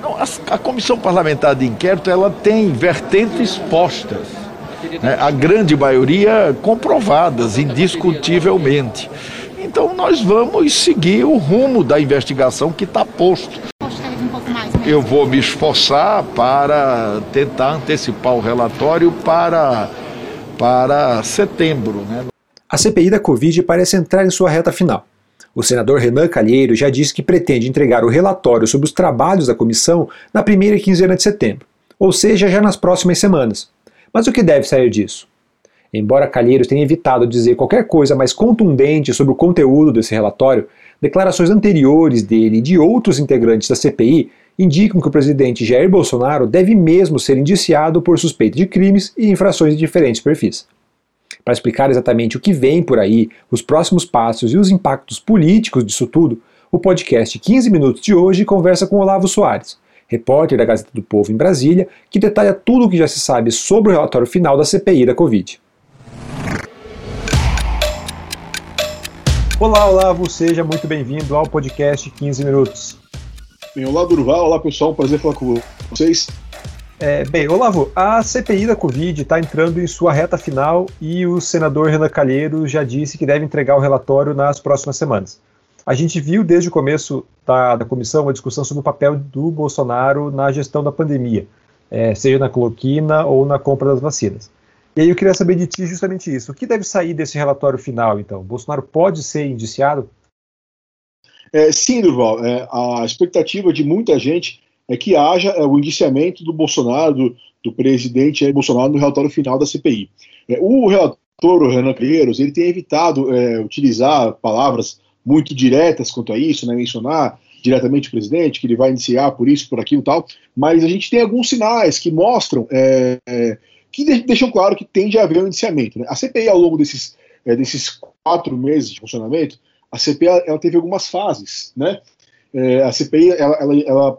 Não, a, a comissão parlamentar de inquérito ela tem vertentes postas, né? a grande maioria comprovadas indiscutivelmente. Então nós vamos seguir o rumo da investigação que está posto. Eu vou me esforçar para tentar antecipar o relatório para, para setembro. Né? A CPI da Covid parece entrar em sua reta final. O senador Renan Calheiro já disse que pretende entregar o relatório sobre os trabalhos da comissão na primeira quinzena de setembro, ou seja, já nas próximas semanas. Mas o que deve sair disso? Embora Calheiros tenha evitado dizer qualquer coisa mais contundente sobre o conteúdo desse relatório, declarações anteriores dele e de outros integrantes da CPI indicam que o presidente Jair Bolsonaro deve mesmo ser indiciado por suspeita de crimes e infrações de diferentes perfis. Para explicar exatamente o que vem por aí, os próximos passos e os impactos políticos disso tudo, o podcast 15 Minutos de hoje conversa com Olavo Soares, repórter da Gazeta do Povo em Brasília, que detalha tudo o que já se sabe sobre o relatório final da CPI da Covid. Olá, Olavo, seja muito bem-vindo ao podcast 15 Minutos. Bem, olá, Durval, olá pessoal, um prazer falar com vocês. É, bem, Olavo, a CPI da Covid está entrando em sua reta final e o senador Renan Calheiros já disse que deve entregar o relatório nas próximas semanas. A gente viu desde o começo da, da comissão uma discussão sobre o papel do Bolsonaro na gestão da pandemia, é, seja na cloroquina ou na compra das vacinas. E aí eu queria saber de ti justamente isso. O que deve sair desse relatório final, então? Bolsonaro pode ser indiciado? É, sim, Durval. É, a expectativa de muita gente é que haja é, o indiciamento do Bolsonaro, do, do presidente Bolsonaro, no relatório final da CPI. É, o relator, o Renan Calheiros, ele tem evitado é, utilizar palavras muito diretas quanto a isso, né, mencionar diretamente o presidente, que ele vai iniciar por isso, por aquilo e tal, mas a gente tem alguns sinais que mostram é, é, que deixam claro que tende a haver um indiciamento. Né? A CPI, ao longo desses, é, desses quatro meses de funcionamento, a CPI ela teve algumas fases. Né? É, a CPI ela, ela, ela é,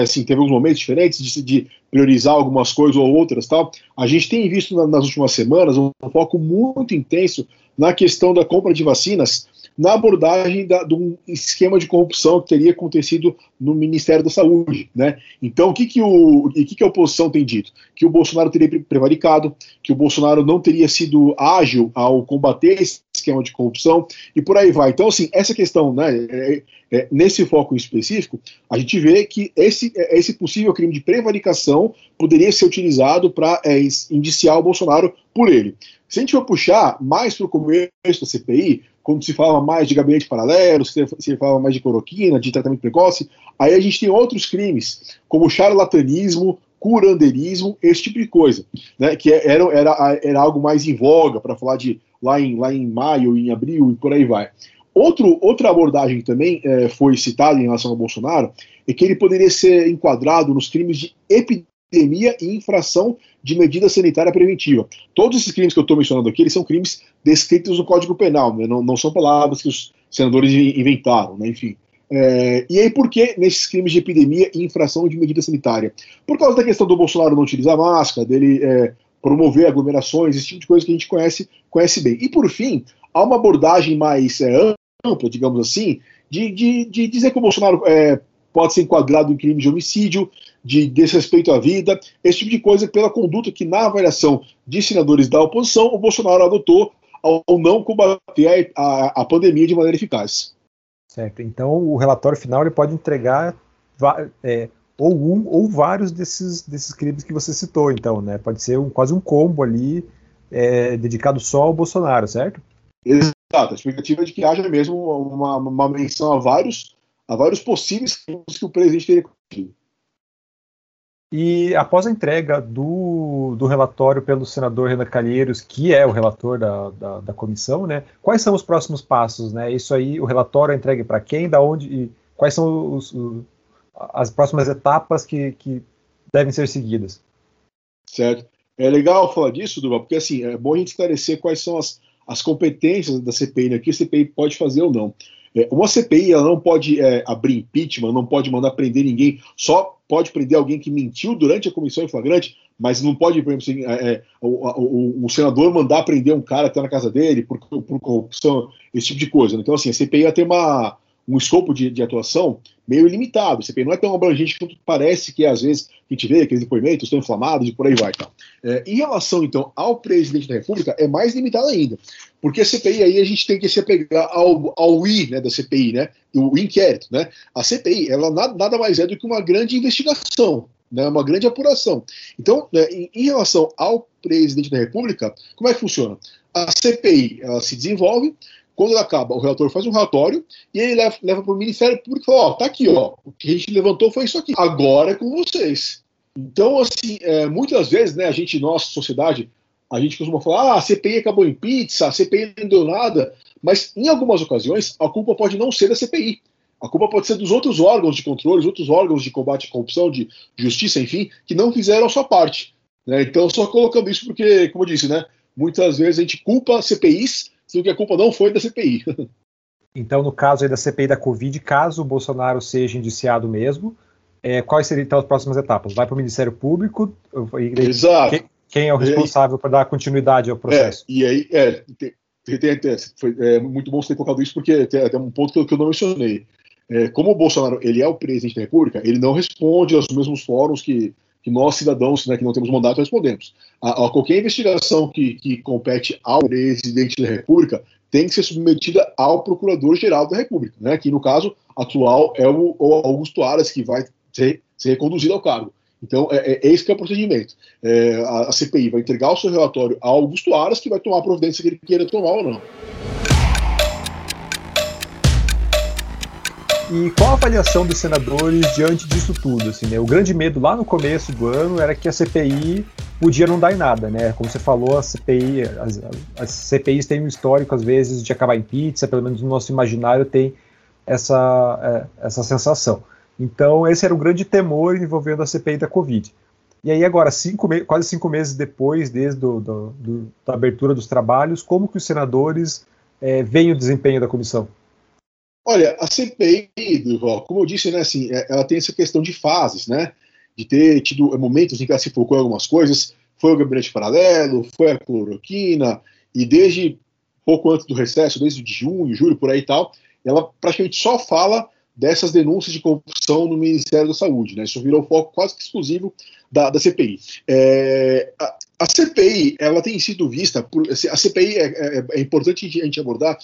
assim, teve alguns momentos diferentes de, de, priorizar algumas coisas ou outras. Tal. A gente tem visto na, nas últimas semanas um, um foco muito intenso na questão da compra de vacinas na abordagem da, de um esquema de corrupção que teria acontecido no Ministério da Saúde. Né? Então, o que, que, o, o que, que a oposição tem dito? Que o Bolsonaro teria prevaricado, que o Bolsonaro não teria sido ágil ao combater esse esquema de corrupção e por aí vai. Então, assim, essa questão, né, é, é, nesse foco específico, a gente vê que esse, é, esse possível crime de prevaricação poderia ser utilizado para é, indiciar o Bolsonaro por ele. Se a gente for puxar mais para o começo da CPI, quando se fala mais de gabinete paralelo, se, se fala mais de cloroquina, de tratamento precoce, aí a gente tem outros crimes, como charlatanismo, curandeirismo, esse tipo de coisa, né, que é, era, era, era algo mais em voga, para falar de lá em, lá em maio, em abril e por aí vai. Outro, outra abordagem que também é, foi citada em relação ao Bolsonaro é que ele poderia ser enquadrado nos crimes de epidemia e infração de medida sanitária preventiva. Todos esses crimes que eu estou mencionando aqui, eles são crimes descritos no Código Penal, né? não, não, são palavras que os senadores inventaram, né? enfim. É, e aí, por que nesses crimes de epidemia e infração de medida sanitária? Por causa da questão do Bolsonaro não utilizar máscara, dele é, promover aglomerações, esse tipo de coisa que a gente conhece, conhece bem. E por fim, há uma abordagem mais é, ampla, digamos assim, de, de, de dizer que o Bolsonaro é, pode ser enquadrado em crime de homicídio, de desrespeito à vida, esse tipo de coisa pela conduta que, na avaliação de senadores da oposição, o Bolsonaro adotou ao não combater a, a, a pandemia de maneira eficaz. Certo. Então, o relatório final ele pode entregar é, ou um ou vários desses, desses crimes que você citou, então, né? Pode ser um, quase um combo ali é, dedicado só ao Bolsonaro, certo? Exato. A expectativa é de que haja mesmo uma, uma menção a vários, a vários possíveis crimes que o presidente teria cometido. E após a entrega do, do relatório pelo senador Renan Calheiros, que é o relator da, da, da, comissão, né, quais são os próximos passos? Né? Isso aí, o relatório é entregue para quem, da onde e quais são os, os, as próximas etapas que, que devem ser seguidas. Certo. É legal falar disso, Duval, porque assim, é bom a gente esclarecer quais são as, as competências da CPI, né, que a CPI pode fazer ou não. É, uma CPI ela não pode é, abrir impeachment, não pode mandar prender ninguém, só pode prender alguém que mentiu durante a comissão em flagrante, mas não pode, por exemplo, assim, é, é o, o, o, senador mandar prender um cara que está na casa dele por, por corrupção, esse tipo de coisa. Então, assim, a CPI vai ter uma, um escopo de, de, atuação meio limitado. O CPI não é tão abrangente quanto parece que às vezes a gente vê aqueles depoimentos estão inflamados e por aí vai. Tá? É, em relação, então, ao presidente da República, é mais limitado ainda. Porque a CPI aí a gente tem que se apegar ao, ao I né, da CPI, né? O inquérito. Né? A CPI, ela nada, nada mais é do que uma grande investigação, né, uma grande apuração. Então, né, em, em relação ao presidente da República, como é que funciona? A CPI ela se desenvolve, quando acaba, o relator faz um relatório e ele leva, leva para o Ministério Público e fala: Ó, tá aqui, ó, o que a gente levantou foi isso aqui, agora é com vocês. Então, assim, é, muitas vezes, né, a gente, nossa sociedade, a gente costuma falar: ah, a CPI acabou em pizza, a CPI não deu nada, mas em algumas ocasiões a culpa pode não ser da CPI. A culpa pode ser dos outros órgãos de controle, os outros órgãos de combate à corrupção, de justiça, enfim, que não fizeram a sua parte. Né? Então, só colocando isso porque, como eu disse, né, muitas vezes a gente culpa CPIs sendo que a culpa não foi da CPI. Então, no caso da CPI da Covid, caso o Bolsonaro seja indiciado mesmo, é, quais seriam então as próximas etapas? Vai para o Ministério Público? Exato. Quem, quem é o responsável por dar continuidade ao processo? É, e aí, é, tem, tem, tem, foi é, muito bom você ter colocado isso, porque tem até um ponto que eu, que eu não mencionei. É, como o Bolsonaro ele é o presidente da República, ele não responde aos mesmos fóruns que que nós, cidadãos, né, que não temos mandato, respondemos. A, a qualquer investigação que, que compete ao presidente da República tem que ser submetida ao Procurador-Geral da República, né, que no caso atual é o, o Augusto Aras, que vai ser, ser reconduzido ao cargo. Então, é, é, esse que é o procedimento. É, a, a, CPI vai entregar o seu relatório ao Augusto Aras, que vai tomar a providência que ele queira tomar ou não. E qual a avaliação dos senadores diante disso tudo? Assim, né? O grande medo lá no começo do ano era que a CPI podia não dar em nada, né? Como você falou, a CPI, as, as CPIs têm um histórico, às vezes, de acabar em pizza, pelo menos no nosso imaginário tem essa, é, essa sensação. Então, esse era o grande temor envolvendo a CPI da Covid. E aí, agora, cinco quase cinco meses depois, desde do, do, do, da abertura dos trabalhos, como que os senadores é, veem o desempenho da comissão? Olha, a CPI, Duval, como eu disse, né, assim, é, ela tem essa questão de fases, né? De ter tido momentos em que ela se focou em algumas coisas. Foi o gabinete paralelo, foi a cloroquina, e desde pouco antes do recesso, desde de junho, julho, por aí e tal, ela praticamente só fala dessas denúncias de corrupção no Ministério da Saúde. Né? Isso virou foco quase que exclusivo da, da CPI. É, a, a, CPI ela tem sido vista por. Assim, a CPI é, é, é, importante a gente abordar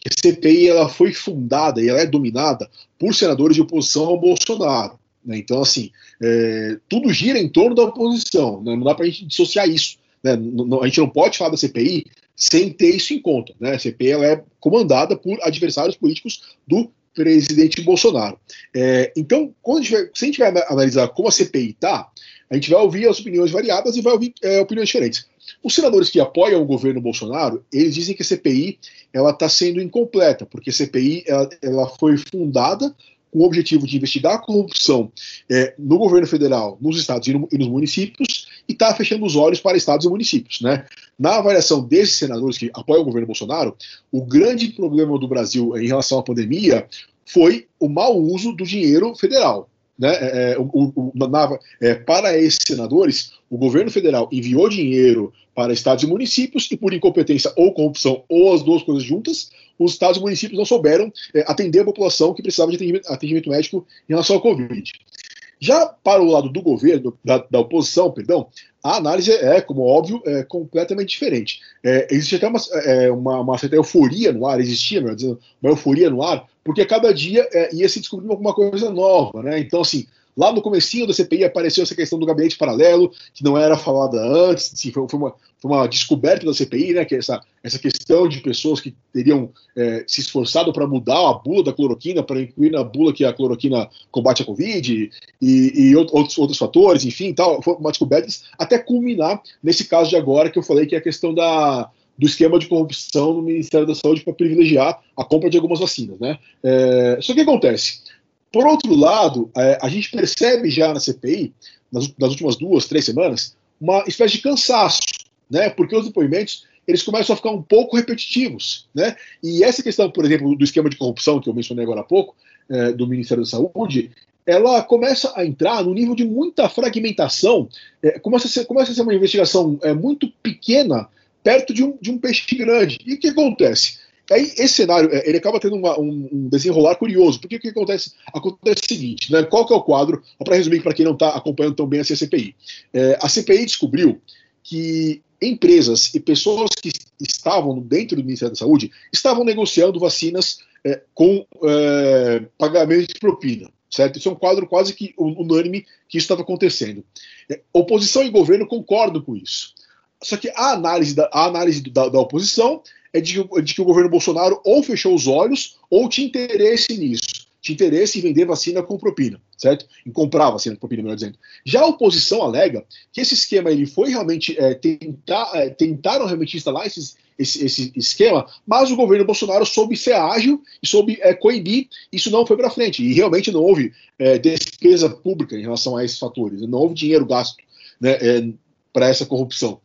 que a CPI ela foi fundada e ela é dominada por senadores de oposição ao Bolsonaro. Né? Então, assim, é, tudo gira em torno da oposição. Né? Não dá para a gente dissociar isso. Né? a gente não pode falar da CPI sem ter isso em conta. Né? A CPI ela é comandada por adversários políticos do presidente Bolsonaro. É, então, quando a vai, se a gente vai analisar como a CPI está, a gente vai ouvir as opiniões variadas e vai ouvir é, opiniões diferentes. Os senadores que apoiam o governo Bolsonaro, eles dizem que a CPI ela está sendo incompleta, porque a CPI ela, ela foi fundada com o objetivo de investigar a corrupção é, no governo federal, nos estados e, no, e nos municípios, e está fechando os olhos para estados e municípios. Né? Na avaliação desses senadores que apoiam o governo Bolsonaro, o grande problema do Brasil em relação à pandemia foi o mau uso do dinheiro federal. Né? É, é o, o, é, para esses senadores, o governo federal enviou dinheiro para estados e municípios e, por incompetência ou corrupção, ou as duas coisas juntas, os estados e municípios não souberam é, atender a população que precisava de atendimento, atendimento, médico em relação ao Covid. Já para o lado do governo, da, da oposição, perdão, a análise é, como óbvio, é completamente diferente. É, existe até uma, é, uma, uma, certa euforia no ar, existia, melhor dizendo, uma euforia no ar, porque cada dia é, ia se descobrindo alguma coisa nova, né? Então, assim, Lá no comecinho da CPI apareceu essa questão do gabinete paralelo, que não era falada antes, assim, foi, uma, foi, uma, descoberta da CPI, né, que é essa, essa questão de pessoas que teriam é, se esforçado para mudar a bula da cloroquina, para incluir na bula que a cloroquina combate a Covid, e, e outros, outros fatores, enfim, tal, foi uma descoberta até culminar nesse caso de agora que eu falei, que é a questão da, do esquema de corrupção no Ministério da Saúde para privilegiar a compra de algumas vacinas. Né? É, só que acontece? Por outro lado, é, a gente percebe já na CPI, nas, nas, últimas duas, três semanas, uma espécie de cansaço, né? Porque os depoimentos eles começam a ficar um pouco repetitivos, né? E essa questão, por exemplo, do esquema de corrupção que eu mencionei agora há pouco, é, do Ministério da Saúde, ela começa a entrar no nível de muita fragmentação, é, começa, a ser, começa a ser uma investigação é, muito pequena perto de um, de um peixe grande. E o que acontece? Aí esse cenário é, ele acaba tendo uma, um, um, desenrolar curioso, porque o que acontece? Acontece o seguinte, né? Qual que é o quadro? Para resumir para quem não está acompanhando tão bem a CPI. É, a CPI descobriu que empresas e pessoas que estavam dentro do Ministério da Saúde estavam negociando vacinas é, com é, pagamento de propina. Certo? Isso é um quadro quase que unânime que isso estava acontecendo. É, oposição e governo concordam com isso. Só que a análise da, a análise da, da oposição é de, de, que o governo Bolsonaro ou fechou os olhos ou tinha interesse nisso. Tinha interesse em vender vacina com propina, certo? Em comprar vacina com propina, melhor dizendo. Já a oposição alega que esse esquema ele foi realmente é, tentar, é, tentaram realmente instalar esses, esse, esse, esquema, mas o governo Bolsonaro soube ser ágil e soube é, coibir, isso não foi para frente. E realmente não houve é, despesa pública em relação a esses fatores, não houve dinheiro gasto né, é, para essa corrupção.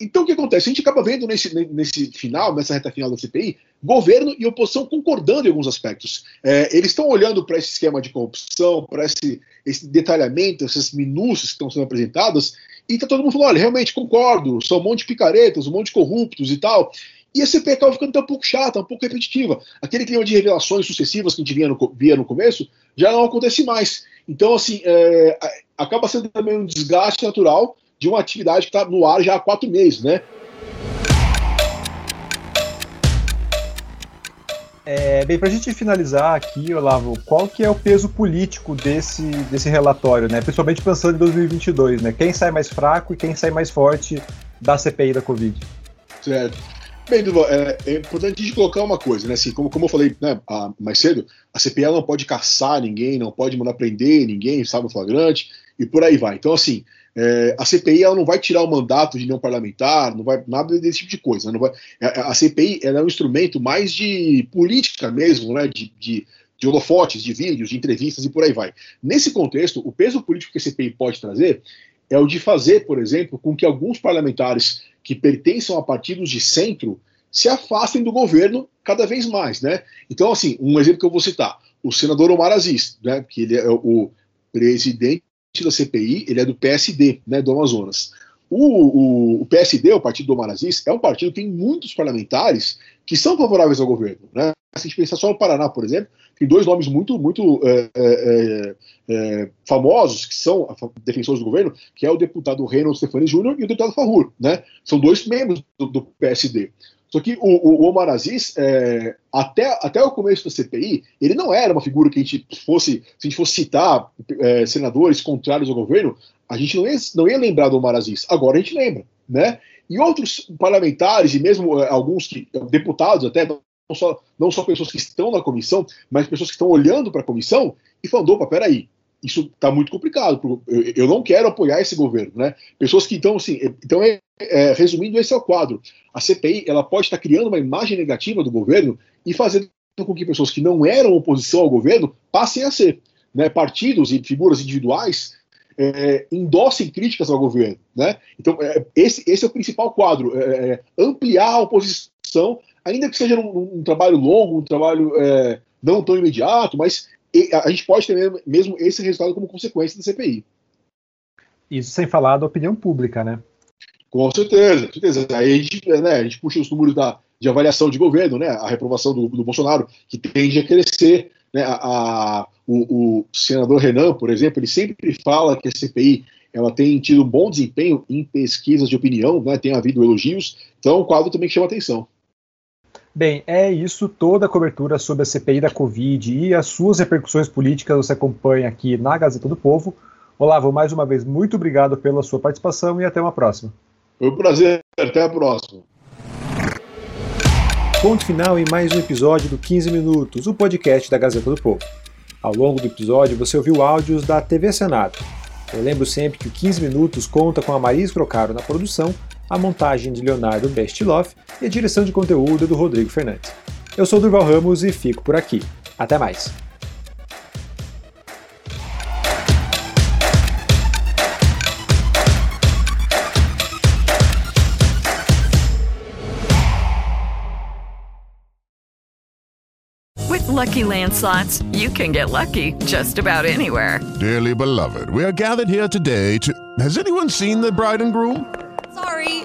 Então, o que acontece? A gente acaba vendo nesse, nesse final, nessa reta final da CPI, governo e oposição concordando em alguns aspectos. É, eles estão olhando para esse esquema de corrupção, para esse, esse detalhamento, essas minúcias que estão sendo apresentadas, e está todo mundo falando: olha, realmente concordo, são um monte de picaretas, um monte de corruptos e tal. E a CPI acaba ficando um pouco chata, um pouco repetitiva. Aquele clima de revelações sucessivas que a gente via no, via no começo já não acontece mais. Então, assim, é, acaba sendo também um desgaste natural de uma atividade que está no ar já há quatro meses, né? É, bem, para a gente finalizar aqui, Olavo, qual que é o peso político desse, desse relatório, né? Principalmente pensando em 2022, né? Quem sai mais fraco e quem sai mais forte da CPI da Covid? Certo. Bem, Duval, é, é, importante a gente colocar uma coisa, né? Assim, como, como eu falei né, mais cedo, a CPI não pode caçar ninguém, não pode mandar prender ninguém, sabe, flagrante, e por aí vai. Então, assim, é, a CPI ela não vai tirar o mandato de não parlamentar, não vai nada desse tipo de coisa. Não vai, a, a CPI é um instrumento mais de política mesmo, né? De, de, de holofotes, de vídeos, de entrevistas e por aí vai. Nesse contexto, o peso político que a CPI pode trazer é o de fazer, por exemplo, com que alguns parlamentares que pertençam a partidos de centro se afastem do governo cada vez mais, né? Então, assim, um exemplo que eu vou citar, o senador Omar Aziz, né, que ele é o presidente da CPI, ele é do PSD, né, do Amazonas. O, o, o, PSD, o Partido do Omar Aziz, é um partido que tem muitos parlamentares que são favoráveis ao governo. Né? Se a gente pensar só no Paraná, por exemplo, tem dois nomes muito, muito é, é, é, famosos que são defensores do governo, que é o deputado Reynolds Stefani Júnior e o deputado Farrur. Né? São dois membros do, do PSD. Só que o, o Omar Aziz, é, até, até o começo da CPI, ele não era uma figura que a gente fosse, se a gente fosse citar é, senadores contrários ao governo, a gente não ia, não ia lembrar do Omar Aziz. Agora a gente lembra, né? E outros parlamentares, e mesmo é, alguns que, deputados até, não só, não só pessoas que estão na comissão, mas pessoas que estão olhando para a comissão e falando, opa, peraí, isso está muito complicado. Eu não quero apoiar esse governo, né? Pessoas que então assim, então é, é, resumindo esse é o quadro. A CPI ela pode estar criando uma imagem negativa do governo e fazendo com que pessoas que não eram oposição ao governo passem a ser, né? Partidos e figuras individuais é, endossem críticas ao governo, né? Então é, esse, esse é o principal quadro, é, é ampliar a oposição, ainda que seja um, um trabalho longo, um trabalho é, não tão imediato, mas a gente pode ter mesmo esse resultado como consequência da CPI. Isso sem falar da opinião pública, né? Com certeza, com certeza. Aí a gente, né, a gente puxa os números da, de avaliação de governo, né? A reprovação do, do Bolsonaro, que tende a crescer. Né, a, a o, o, senador Renan, por exemplo, ele sempre fala que a CPI ela tem tido um bom desempenho em pesquisas de opinião, né, tem havido elogios, então é um quadro também que chama atenção. Bem, é isso, toda a cobertura sobre a CPI da Covid e as suas repercussões políticas você acompanha aqui na Gazeta do Povo. Olavo, mais uma vez, muito obrigado pela sua participação e até uma próxima. Foi um prazer, até a próxima. Ponto final em mais um episódio do 15 Minutos, o podcast da Gazeta do Povo. Ao longo do episódio você ouviu áudios da TV Senado. Eu lembro sempre que o 15 Minutos conta com a Maris Crocaro na produção a montagem de Leonardo Bestiloff e a direção de conteúdo do Rodrigo Fernandes. Eu sou Durval Ramos e fico por aqui. Até mais! Lucky you can get lucky just about anywhere. Dearly beloved, we are gathered here today to. Has anyone seen the bride and groom? Sorry.